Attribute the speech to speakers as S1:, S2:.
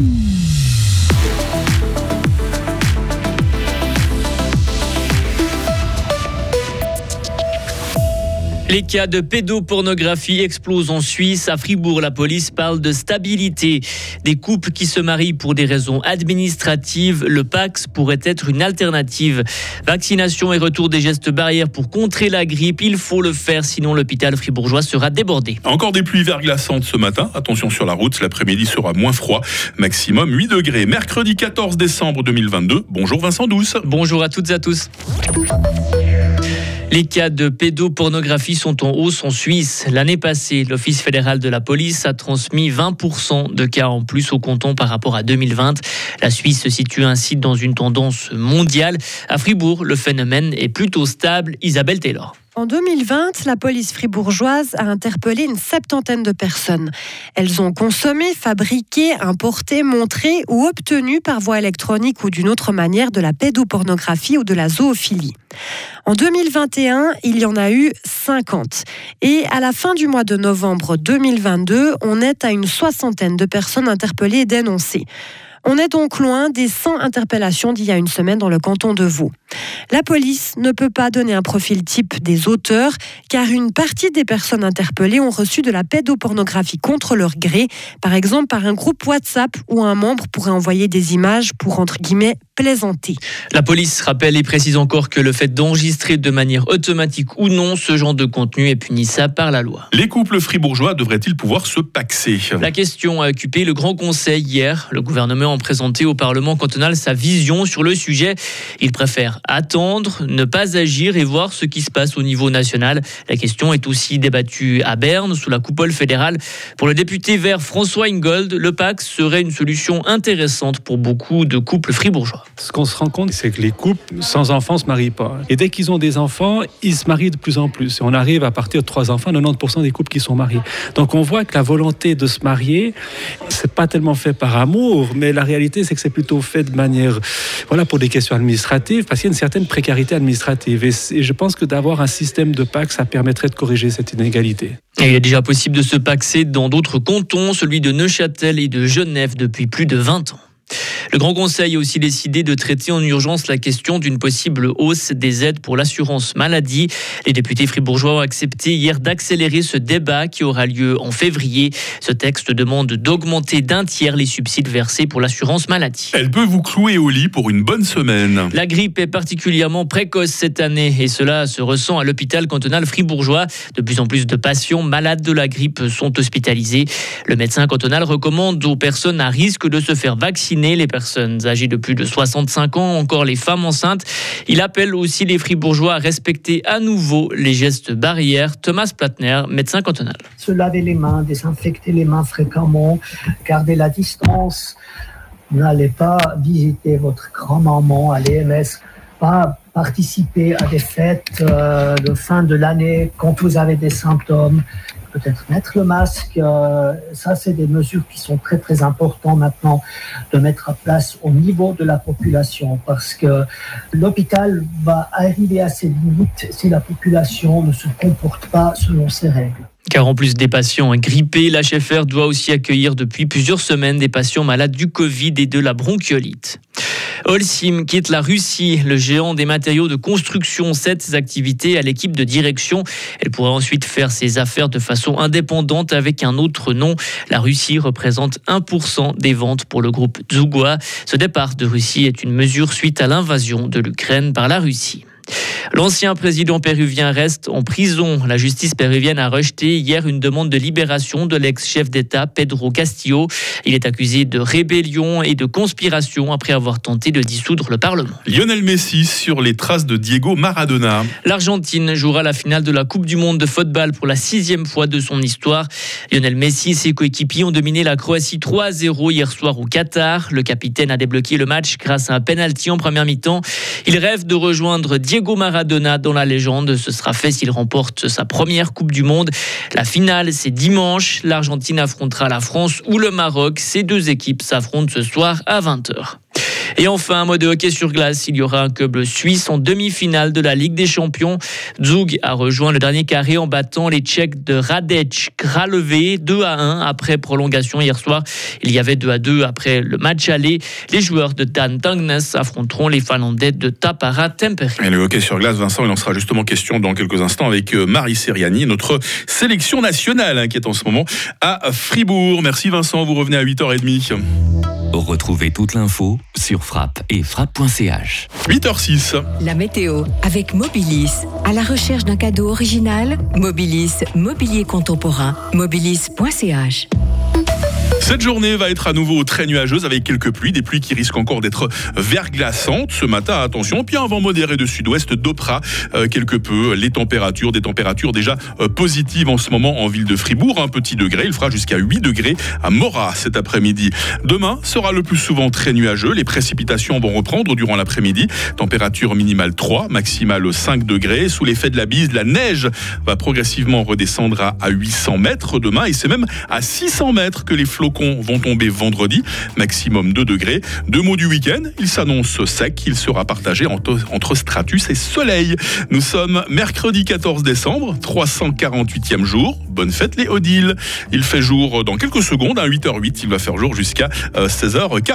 S1: Mm-hmm. Les cas de pédopornographie explosent en Suisse. À Fribourg, la police parle de stabilité. Des couples qui se marient pour des raisons administratives, le Pax pourrait être une alternative. Vaccination et retour des gestes barrières pour contrer la grippe, il faut le faire, sinon l'hôpital fribourgeois sera débordé.
S2: Encore des pluies verglaçantes ce matin. Attention sur la route, l'après-midi sera moins froid. Maximum 8 degrés. Mercredi 14 décembre 2022. Bonjour Vincent Douce.
S1: Bonjour à toutes et à tous. Les cas de pédopornographie sont en hausse en Suisse. L'année passée, l'Office fédéral de la police a transmis 20% de cas en plus au canton par rapport à 2020. La Suisse se situe ainsi dans une tendance mondiale. À Fribourg, le phénomène est plutôt stable. Isabelle Taylor.
S3: En 2020, la police fribourgeoise a interpellé une septantaine de personnes. Elles ont consommé, fabriqué, importé, montré ou obtenu par voie électronique ou d'une autre manière de la pédopornographie ou de la zoophilie. En 2021, il y en a eu 50. Et à la fin du mois de novembre 2022, on est à une soixantaine de personnes interpellées et dénoncées. On est donc loin des 100 interpellations d'il y a une semaine dans le canton de Vaud. La police ne peut pas donner un profil type des auteurs car une partie des personnes interpellées ont reçu de la pédopornographie contre leur gré, par exemple par un groupe WhatsApp où un membre pourrait envoyer des images pour entre guillemets plaisanter.
S1: La police rappelle et précise encore que le fait d'enregistrer de manière automatique ou non ce genre de contenu est punissable par la loi.
S2: Les couples fribourgeois devraient-ils pouvoir se paxer?
S1: La question a occupé le Grand Conseil hier. Le gouvernement a présenté au Parlement cantonal sa vision sur le sujet. Il préfère attendre, ne pas agir et voir ce qui se passe au niveau national. La question est aussi débattue à Berne sous la coupole fédérale. Pour le député vert François Ingold, le Pax serait une solution intéressante pour beaucoup de couples fribourgeois.
S4: Ce qu'on se rend compte, c'est que les couples sans enfants ne se marient pas. Et dès qu'ils ont des enfants, ils se marient de plus en plus. Et on arrive à partir de trois enfants, 90% des couples qui sont mariés. Donc on voit que la volonté de se marier, c'est pas tellement fait par amour, mais la réalité, c'est que c'est plutôt fait de manière, voilà, pour des questions administratives, parce qu'il y a une certaine précarité administrative. Et, je pense que d'avoir un système de PAC, ça permettrait de corriger cette inégalité.
S1: Il est déjà possible de se paxer dans d'autres cantons, celui de Neuchâtel et de Genève depuis plus de 20 ans. Le Grand Conseil a aussi décidé de traiter en urgence la question d'une possible hausse des aides pour l'assurance maladie. Les députés fribourgeois ont accepté hier d'accélérer ce débat qui aura lieu en février. Ce texte demande d'augmenter d'un tiers les subsides versés pour l'assurance maladie.
S2: Elle peut vous clouer au lit pour une bonne semaine.
S1: La grippe est particulièrement précoce cette année et cela se ressent à l'hôpital cantonal fribourgeois. De plus en plus de patients malades de la grippe sont hospitalisés. Le médecin cantonal recommande aux personnes à risque de se faire vacciner. Les personnes âgées de plus de 65 ans, encore les femmes enceintes. Il appelle aussi les fribourgeois à respecter à nouveau les gestes barrières. Thomas Platner, médecin cantonal.
S5: Se laver les mains, désinfecter les mains fréquemment, garder la distance. N'allez pas visiter votre grand-maman à l'EMS, pas participer à des fêtes euh, de fin de l'année quand vous avez des symptômes peut-être mettre le masque. Euh, ça, c'est des mesures qui sont très très importantes maintenant de mettre en place au niveau de la population parce que l'hôpital va arriver à ses limites si la population ne se comporte pas selon ses règles.
S1: Car en plus des patients grippés, l'HFR doit aussi accueillir depuis plusieurs semaines des patients malades du Covid et de la bronchiolite. Holcim quitte la Russie. Le géant des matériaux de construction cède ses activités à l'équipe de direction. Elle pourra ensuite faire ses affaires de façon indépendante avec un autre nom. La Russie représente 1% des ventes pour le groupe Zugwa. Ce départ de Russie est une mesure suite à l'invasion de l'Ukraine par la Russie. L'ancien président péruvien reste en prison. La justice péruvienne a rejeté hier une demande de libération de l'ex-chef d'État Pedro Castillo. Il est accusé de rébellion et de conspiration après avoir tenté de dissoudre le Parlement.
S2: Lionel Messi sur les traces de Diego Maradona.
S1: L'Argentine jouera la finale de la Coupe du Monde de football pour la sixième fois de son histoire. Lionel Messi et ses coéquipiers ont dominé la Croatie 3-0 hier soir au Qatar. Le capitaine a débloqué le match grâce à un penalty en première mi-temps. Il rêve de rejoindre Diego Maradona Maradona dans la légende. Ce sera fait s'il remporte sa première Coupe du Monde. La finale, c'est dimanche. L'Argentine affrontera la France ou le Maroc. Ces deux équipes s'affrontent ce soir à 20h. Et enfin, un mot de hockey sur glace. Il y aura un club suisse en demi-finale de la Ligue des Champions. Zug a rejoint le dernier carré en battant les Tchèques de Radec Kralevé 2 à 1 après prolongation hier soir. Il y avait 2 à 2 après le match aller. Les joueurs de Dan Tangnes affronteront les Finlandais de Tapara Temperi.
S2: Et le hockey sur glace, Vincent, il en sera justement question dans quelques instants avec euh, Marie Seriani, notre sélection nationale hein, qui est en ce moment à Fribourg. Merci Vincent, vous revenez à 8h30.
S6: Retrouvez toute l'info sur frappe et frappe.ch.
S2: 8h06.
S7: La météo avec Mobilis. À la recherche d'un cadeau original, Mobilis, mobilier contemporain, mobilis.ch.
S2: Cette journée va être à nouveau très nuageuse avec quelques pluies, des pluies qui risquent encore d'être verglaçantes. Ce matin, attention, puis un vent modéré de sud-ouest d'Opra euh, quelque peu. Les températures, des températures déjà euh, positives en ce moment en ville de Fribourg, un petit degré, il fera jusqu'à 8 degrés à Morat cet après-midi. Demain sera le plus souvent très nuageux, les précipitations vont reprendre durant l'après-midi, température minimale 3, maximale 5 degrés, sous l'effet de la bise, la neige va progressivement redescendre à 800 mètres demain et c'est même à 600 mètres que les flocons vont tomber vendredi, maximum 2 degrés. Deux mots du week-end, il s'annonce sec, il sera partagé entre stratus et soleil. Nous sommes mercredi 14 décembre, 348e jour. Bonne fête les Odile. Il fait jour dans quelques secondes, à 8h08, il va faire jour jusqu'à 16h40.